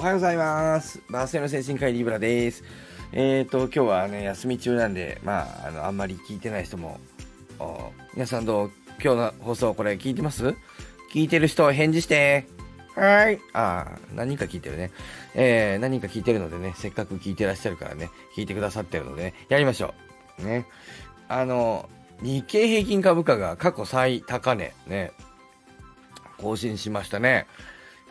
おはようございます。バースデーの精神科医リブラです。えーと、今日はね、休み中なんで、まあ、あの、あんまり聞いてない人も、お皆さんどう今日の放送これ聞いてます？聞いてる人返事して。はーい。ああ、何人か聞いてるね。えー、何人か聞いてるのでね、せっかく聞いてらっしゃるからね、聞いてくださってるのでね、やりましょう。ね。あの、日経平均株価が過去最高値、ね、更新しましたね。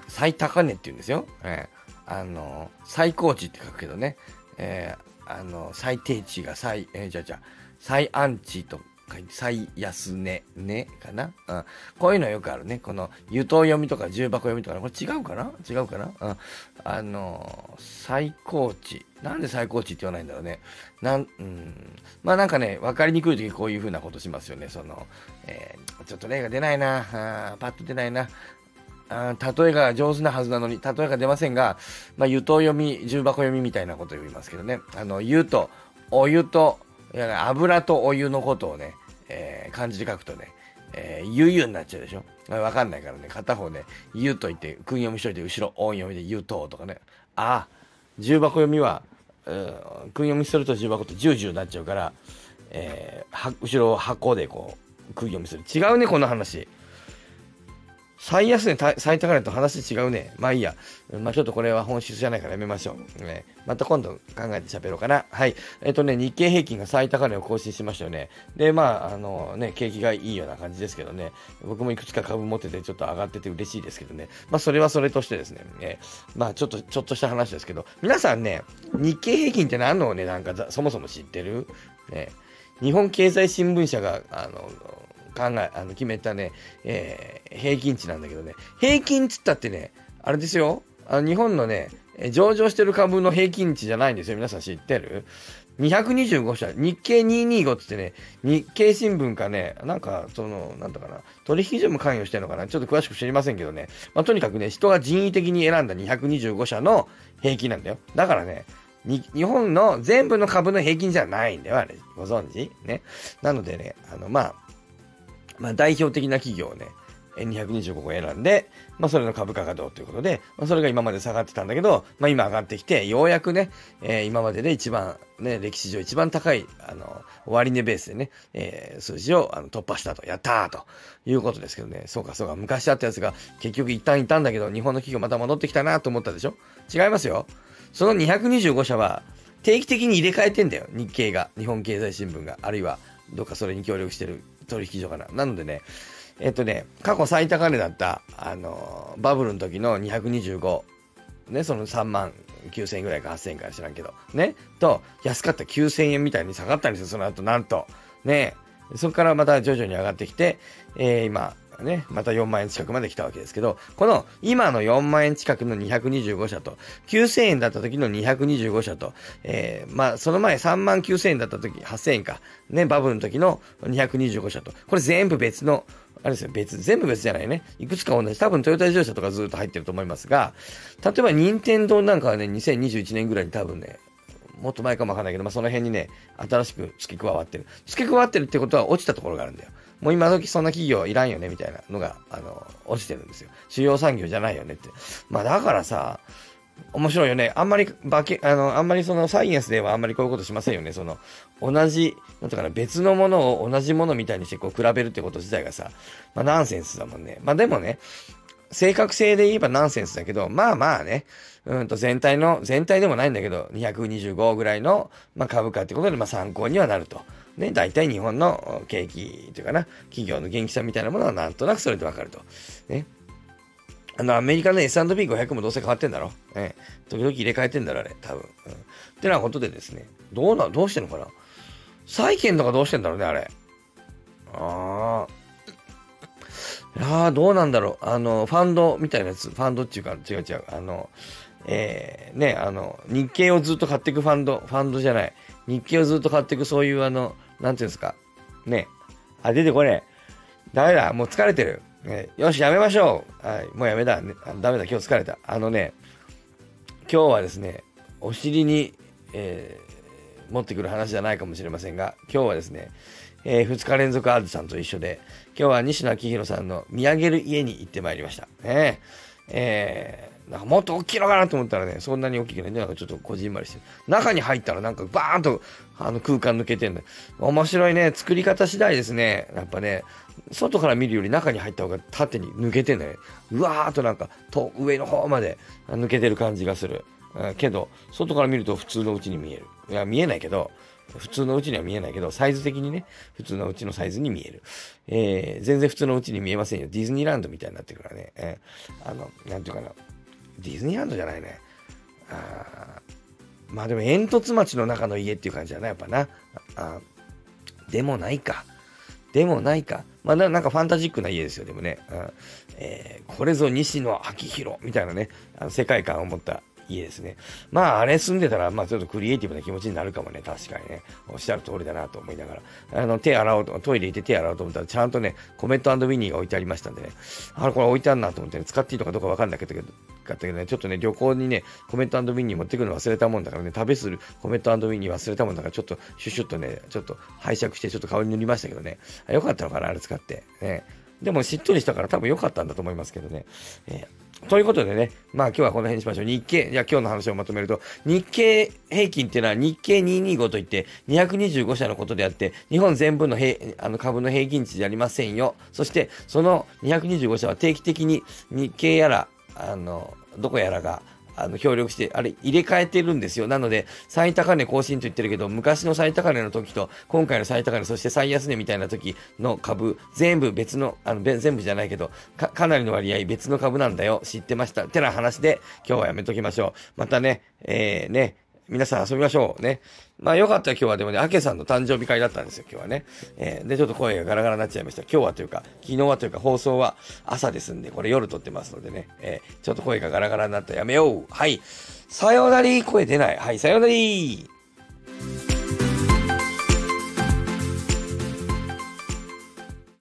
最高値って言うんですよ。えー、あの、最高値って書くけどね。えー、あの、最低値が最、えー、じゃじゃ最安値と書いて、最安値、ね、かな？うん。こういうのよくあるね。この、湯刀読みとか重箱読みとか。これ違うかな？違うかな？うん。あの、最高値。なんで最高値って言わないんだろうね。なん、うん。まあなんかね、わかりにくい時こういう風なことしますよね。その、えー、ちょっと例が出ないな。あパッと出ないな。例えが上手なはずなのに、例えが出ませんが、まあ、湯と読み、重箱読みみたいなことを言いますけどね。あの、湯と、お湯と、油とお湯のことをね、えー、漢字で書くとね、えー、ゆゆになっちゃうでしょ。わかんないからね、片方ね、ゆと言って、訓読みしといて、後ろ音読みでゆととかね。ああ、重箱読みは、うん、訓読みすると重箱って十十になっちゃうから、えー、後ろを箱でこう、訓読みする。違うね、この話。最安値、最高値と話違うね。まあいいや。まあちょっとこれは本質じゃないからやめましょう。ね、また今度考えて喋ろうかな。はい。えっ、とね、日経平均が最高値を更新しましたよね。で、まあ、あのね、景気がいいような感じですけどね。僕もいくつか株持っててちょっと上がってて嬉しいですけどね。まあそれはそれとしてですね。えまあちょっと、ちょっとした話ですけど、皆さんね、日経平均って何の値段かそもそも知ってる？ね。日本経済新聞社が、あの、考え、あの、決めたね、えー、平均値なんだけどね、平均値ったってね、あれですよ、あの日本のね、上場してる株の平均値じゃないんですよ。皆さん知ってる ?225 社、日経225つってね、日経新聞かね、なんか、その、なんだかな、取引所も関与してるのかな、ちょっと詳しく知りませんけどね、まあ、とにかくね、人が人為的に選んだ225社の平均なんだよ。だからね、日本の全部の株の平均じゃないんだよ、あれ。ご存知？ね。なのでね、あの、まあ、まあ、代表的な企業をね、225個選んで、まあ、それの株価がどうということで、まあ、それが今まで下がってたんだけど、まあ、今上がってきて、ようやくね、えー、今までで一番、ね、歴史上一番高い、あの、終値ベースでね、えー、数字をあの突破したと、やったーということですけどね、そうかそうか、昔あったやつが結局一旦いたんだけど、日本の企業また戻ってきたなと思ったでしょ？違いますよ。その225社は、定期的に入れ替えてんだよ、日経が、日本経済新聞が、あるいは、どっかそれに協力してる取引所かな。なのでね、えっとね、過去最高値だった、あのバブルの時の225、ね、その3万9000円ぐらいか8000円か知らんけど、ね、と、安かった9000円みたいに下がったんですよ、その後、なんと。ね、そこからまた徐々に上がってきて、えー、今、ね、また4万円近くまで来たわけですけど、この今の4万円近くの225社と、9000円だった時の225社と、えー、まあ、その前3万9000円だった時、8000円か、ね、バブルの時の225社と、これ全部別の、あれですよ、別、全部別じゃないね。いくつか同じ。多分トヨタ自動車とかずっと入ってると思いますが、例えば任天堂なんかはね、2021年ぐらいに多分ね、もっと前かもわかんないけど、まあ、その辺にね、新しく付け加わってる。付け加わってるってことは落ちたところがあるんだよ。もう今時そんな企業いらんよね、みたいなのが、あの、落ちてるんですよ。主要産業じゃないよねって。まあだからさ、面白いよね。あんまり、化け、あの、あんまりそのサイエンスではあんまりこういうことしませんよね。その、同じ、なんとかな、別のものを同じものみたいにしてこう比べるってこと自体がさ、まあナンセンスだもんね。まあでもね、正確性で言えばナンセンスだけど、まあまあね、うんと全体の、全体でもないんだけど、225ぐらいの、まあ、株価ってことで、まあ参考にはなると。ね、大体日本の景気というかな、企業の元気さみたいなものはなんとなくそれでわかると。ね。あの、アメリカの S&P500 もどうせ変わってんだろね。時々入れ替えてんだろ、あれ、多分。うん。ってなことでですね、どうな、どうしてんのかな債券とかどうしてんだろうね、あれ。ああ。ああ、どうなんだろう。あの、ファンドみたいなやつ、ファンドっていうか、違う違う。あの、えー、ね、あの、日経をずっと買っていくファンド、ファンドじゃない。日経をずっと買っていく、そういうあの、なんていうんですか。ね。あ、出てこれ。ダメだ。もう疲れてる。ね、よし、やめましょう。はい。もうやめだ。ね、ダメだ。今日疲れた。あのね、今日はですね、お尻に、えー、持ってくる話じゃないかもしれませんが、今日はですね、えー、2日連続アーズさんと一緒で、今日は西野昭弘さんの見上げる家に行ってまいりました。ねえー、なんかもっと大きいのかなと思ったらね、そんなに大きくない。なんかちょっとこじんまりしてる。中に入ったらなんかバーンとあの空間抜けてんだ。面白いね。作り方次第ですね。やっぱね、外から見るより中に入った方が縦に抜けてんだよね。うわーっとなんかと上の方まで抜けてる感じがする。けど、外から見ると普通のうちに見える。いや、見えないけど、普通のうちには見えないけど、サイズ的にね、普通のうちのサイズに見える。えー、全然普通のうちに見えませんよ。ディズニーランドみたいになってるからね。えー、あの、なんていうかな。ディズニーランドじゃないね。あまあでも煙突町の中の家っていう感じだな、やっぱな。あでもないか。でもないか。まあなんかファンタジックな家ですよ、でもね。うんえー、これぞ西野昭弘みたいなね、あの世界観を持った家ですね。まあ、あれ住んでたら、まあ、ちょっとクリエイティブな気持ちになるかもね。確かにね。おっしゃる通りだなと思いながら。あの、手洗おうと、トイレ行って手洗おうと思ったら、ちゃんとね、コメントウィニーが置いてありましたんでね。あれ、これ置いてあるなと思ってね、使っていいのかどうかわかんなかったけど、かったけどね、ちょっとね、旅行にね、コメントウィニー持ってくるの忘れたもんだからね、旅するコメントウィニー忘れたもんだから、ちょっとシュシュッとね、ちょっと拝借して、ちょっと顔に塗りましたけどね。よかったのかな、あれ使って。ね。でもしっとりしたから多分良かったんだと思いますけどね。えーということでね、まあ今日はこの辺にしましょう。日経、じゃあ今日の話をまとめると、日経平均っていうのは日経225といって225社のことであって、日本全部の平あの株の平均値じゃありませんよ。そして、その225社は定期的に日経やら、あの、どこやらが、あの、協力して、あれ、入れ替えてるんですよ。なので、最高値更新と言ってるけど、昔の最高値の時と、今回の最高値、そして最安値みたいな時の株、全部別の、あの、全部じゃないけど、か、かなりの割合別の株なんだよ。知ってました。ってな話で、今日はやめときましょう。またね、えー、ね、皆さん遊びましょうね。まあよかったら今日はでもね、アケさんの誕生日会だったんですよ、今日はね。えー、で、ちょっと声がガラガラになっちゃいました。今日はというか、昨日はというか、放送は朝ですんで、これ夜撮ってますのでね、えー、ちょっと声がガラガラになったらやめよう。はい。さよなり声出ない。はい、さよなり